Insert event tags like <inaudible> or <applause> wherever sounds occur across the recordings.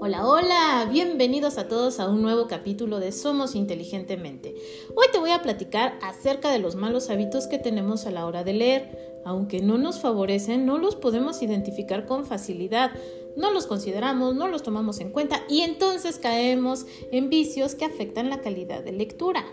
Hola, hola, bienvenidos a todos a un nuevo capítulo de Somos Inteligentemente. Hoy te voy a platicar acerca de los malos hábitos que tenemos a la hora de leer. Aunque no nos favorecen, no los podemos identificar con facilidad, no los consideramos, no los tomamos en cuenta y entonces caemos en vicios que afectan la calidad de lectura.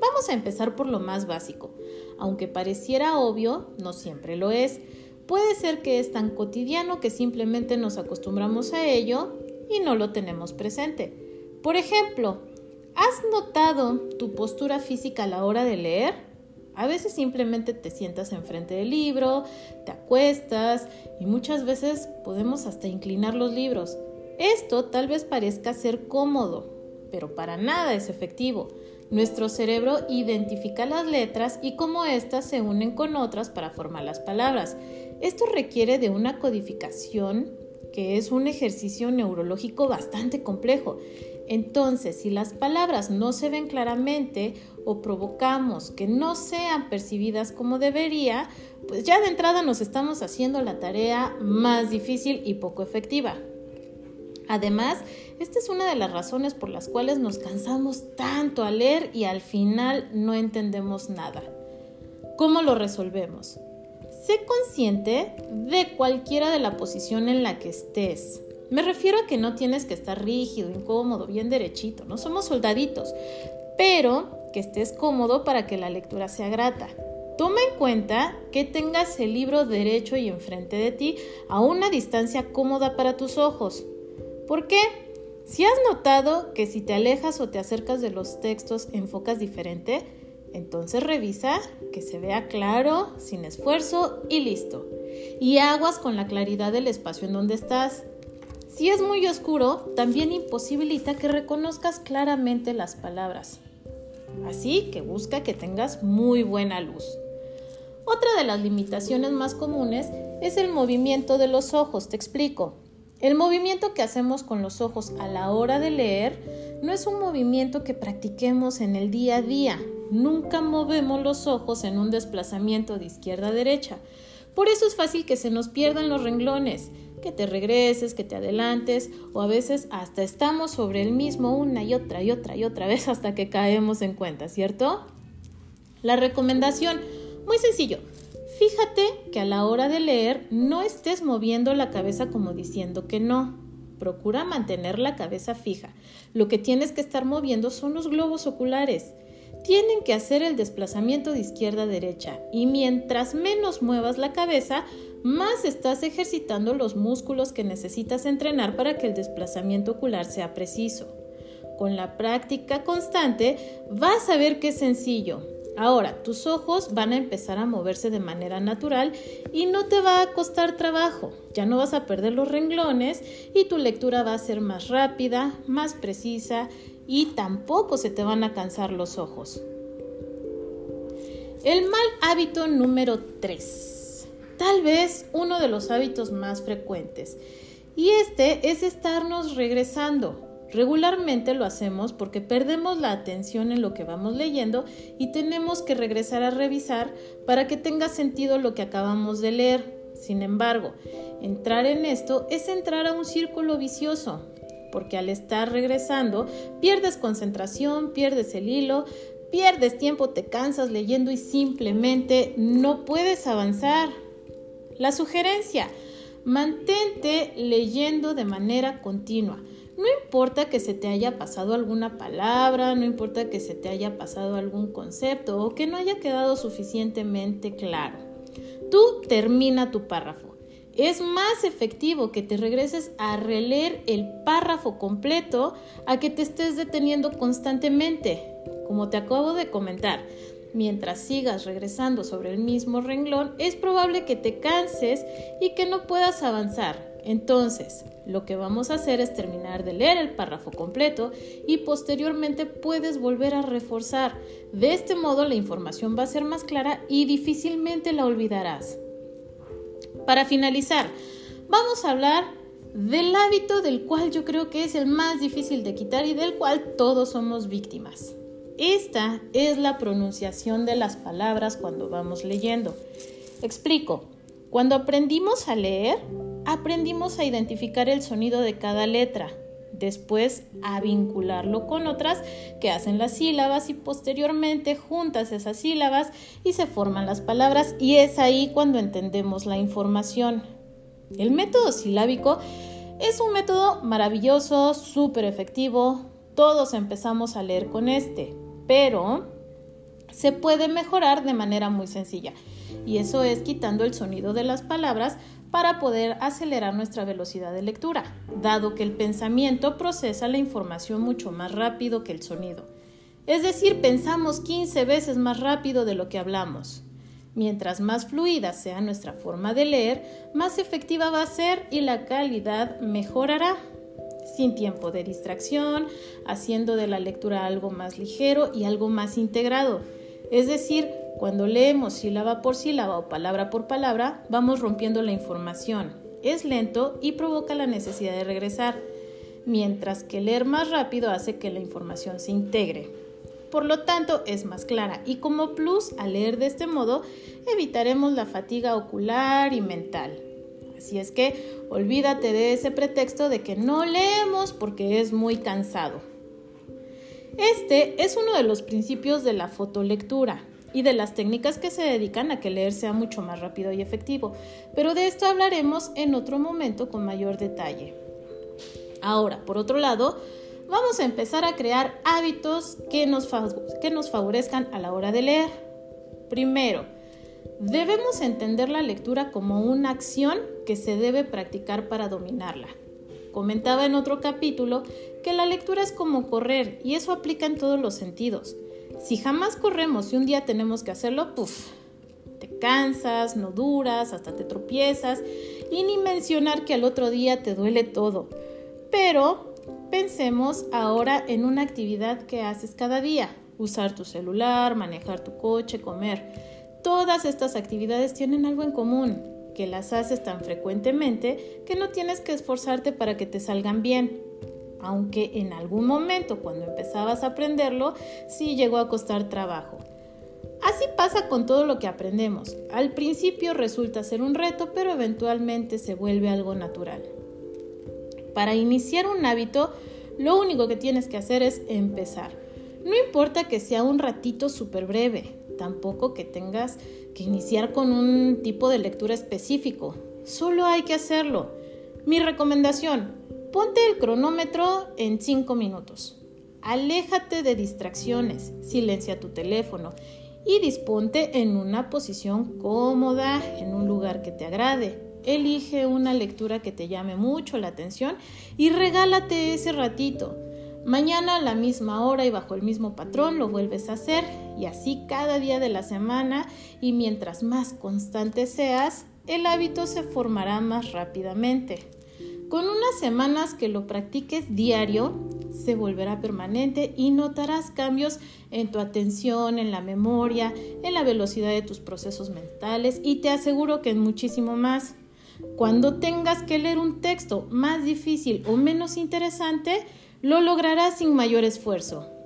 Vamos a empezar por lo más básico. Aunque pareciera obvio, no siempre lo es. Puede ser que es tan cotidiano que simplemente nos acostumbramos a ello y no lo tenemos presente. Por ejemplo, ¿has notado tu postura física a la hora de leer? A veces simplemente te sientas enfrente del libro, te acuestas y muchas veces podemos hasta inclinar los libros. Esto tal vez parezca ser cómodo, pero para nada es efectivo. Nuestro cerebro identifica las letras y cómo éstas se unen con otras para formar las palabras. Esto requiere de una codificación que es un ejercicio neurológico bastante complejo. Entonces, si las palabras no se ven claramente o provocamos que no sean percibidas como debería, pues ya de entrada nos estamos haciendo la tarea más difícil y poco efectiva. Además, esta es una de las razones por las cuales nos cansamos tanto al leer y al final no entendemos nada. ¿Cómo lo resolvemos? Sé consciente de cualquiera de la posición en la que estés. Me refiero a que no tienes que estar rígido, incómodo, bien derechito, no somos soldaditos, pero que estés cómodo para que la lectura sea grata. Toma en cuenta que tengas el libro derecho y enfrente de ti a una distancia cómoda para tus ojos. ¿Por qué? Si has notado que si te alejas o te acercas de los textos enfocas diferente, entonces revisa que se vea claro, sin esfuerzo y listo. Y aguas con la claridad del espacio en donde estás. Si es muy oscuro, también imposibilita que reconozcas claramente las palabras. Así que busca que tengas muy buena luz. Otra de las limitaciones más comunes es el movimiento de los ojos, te explico. El movimiento que hacemos con los ojos a la hora de leer no es un movimiento que practiquemos en el día a día, Nunca movemos los ojos en un desplazamiento de izquierda a derecha. Por eso es fácil que se nos pierdan los renglones, que te regreses, que te adelantes o a veces hasta estamos sobre el mismo una y otra y otra y otra vez <laughs> hasta que caemos en cuenta, ¿cierto? La recomendación, muy sencillo, fíjate que a la hora de leer no estés moviendo la cabeza como diciendo que no. Procura mantener la cabeza fija. Lo que tienes que estar moviendo son los globos oculares tienen que hacer el desplazamiento de izquierda a derecha y mientras menos muevas la cabeza, más estás ejercitando los músculos que necesitas entrenar para que el desplazamiento ocular sea preciso. Con la práctica constante vas a ver que es sencillo. Ahora, tus ojos van a empezar a moverse de manera natural y no te va a costar trabajo. Ya no vas a perder los renglones y tu lectura va a ser más rápida, más precisa y tampoco se te van a cansar los ojos. El mal hábito número 3. Tal vez uno de los hábitos más frecuentes. Y este es estarnos regresando. Regularmente lo hacemos porque perdemos la atención en lo que vamos leyendo y tenemos que regresar a revisar para que tenga sentido lo que acabamos de leer. Sin embargo, entrar en esto es entrar a un círculo vicioso porque al estar regresando pierdes concentración, pierdes el hilo, pierdes tiempo, te cansas leyendo y simplemente no puedes avanzar. La sugerencia, mantente leyendo de manera continua. No importa que se te haya pasado alguna palabra, no importa que se te haya pasado algún concepto o que no haya quedado suficientemente claro. Tú termina tu párrafo es más efectivo que te regreses a releer el párrafo completo a que te estés deteniendo constantemente. Como te acabo de comentar, mientras sigas regresando sobre el mismo renglón, es probable que te canses y que no puedas avanzar. Entonces, lo que vamos a hacer es terminar de leer el párrafo completo y posteriormente puedes volver a reforzar. De este modo la información va a ser más clara y difícilmente la olvidarás. Para finalizar, vamos a hablar del hábito del cual yo creo que es el más difícil de quitar y del cual todos somos víctimas. Esta es la pronunciación de las palabras cuando vamos leyendo. Explico. Cuando aprendimos a leer, aprendimos a identificar el sonido de cada letra, después a vincularlo con otras que hacen las sílabas y posteriormente juntas esas sílabas y se forman las palabras. Y es ahí cuando entendemos la información. El método silábico es un método maravilloso, súper efectivo, todos empezamos a leer con este, pero se puede mejorar de manera muy sencilla. Y eso es quitando el sonido de las palabras para poder acelerar nuestra velocidad de lectura, dado que el pensamiento procesa la información mucho más rápido que el sonido. Es decir, pensamos 15 veces más rápido de lo que hablamos. Mientras más fluida sea nuestra forma de leer, más efectiva va a ser y la calidad mejorará. Sin tiempo de distracción, haciendo de la lectura algo más ligero y algo más integrado. Es decir, cuando leemos sílaba por sílaba o palabra por palabra, vamos rompiendo la información. Es lento y provoca la necesidad de regresar, mientras que leer más rápido hace que la información se integre. Por lo tanto, es más clara y como plus, al leer de este modo, evitaremos la fatiga ocular y mental. Así es que olvídate de ese pretexto de que no leemos porque es muy cansado. Este es uno de los principios de la fotolectura y de las técnicas que se dedican a que leer sea mucho más rápido y efectivo, pero de esto hablaremos en otro momento con mayor detalle. Ahora, por otro lado, vamos a empezar a crear hábitos que nos, favorezcan a la hora de leer. Primero, debemos entender la lectura como una acción que se debe practicar para dominarla. Comentaba en otro capítulo que la lectura es como correr y eso aplica en todos los sentidos. Si jamás corremos y un día tenemos que hacerlo, puff, te cansas, no duras, hasta te tropiezas y ni mencionar que al otro día te duele todo. Pero pensemos ahora en una actividad que haces cada día, usar tu celular, manejar tu coche, comer. Todas estas actividades tienen algo en común, que las haces tan frecuentemente que no tienes que esforzarte para que te salgan bien aunque en algún momento cuando empezabas a aprenderlo sí llegó a costar trabajo. Así pasa con todo lo que aprendemos. Al principio resulta ser un reto, pero eventualmente se vuelve algo natural. Para iniciar un hábito, lo único que tienes que hacer es empezar. No importa que sea un ratito súper breve, tampoco que tengas que iniciar con un tipo de lectura específico. Solo hay que hacerlo. Mi recomendación, Ponte el cronómetro en 5 minutos. Aléjate de distracciones, silencia tu teléfono y disponte en una posición cómoda, en un lugar que te agrade. Elige una lectura que te llame mucho la atención y regálate ese ratito. Mañana a la misma hora y bajo el mismo patrón lo vuelves a hacer y así cada día de la semana y mientras más constante seas, el hábito se formará más rápidamente. Con unas semanas que lo practiques diario, se volverá permanente y notarás cambios en tu atención, en la memoria, en la velocidad de tus procesos mentales y te aseguro que en muchísimo más. Cuando tengas que leer un texto más difícil o menos interesante, lo lograrás sin mayor esfuerzo.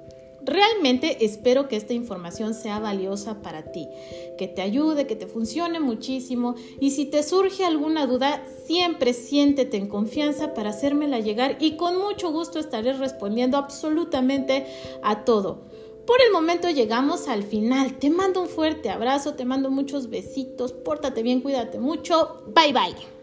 Realmente espero que esta información sea valiosa para ti, que te ayude, que te funcione muchísimo y si te surge alguna duda, siempre siéntete en confianza para hacérmela llegar y con mucho gusto estaré respondiendo absolutamente a todo. Por el momento llegamos al final. Te mando un fuerte abrazo, te mando muchos besitos, pórtate bien, cuídate mucho. Bye bye.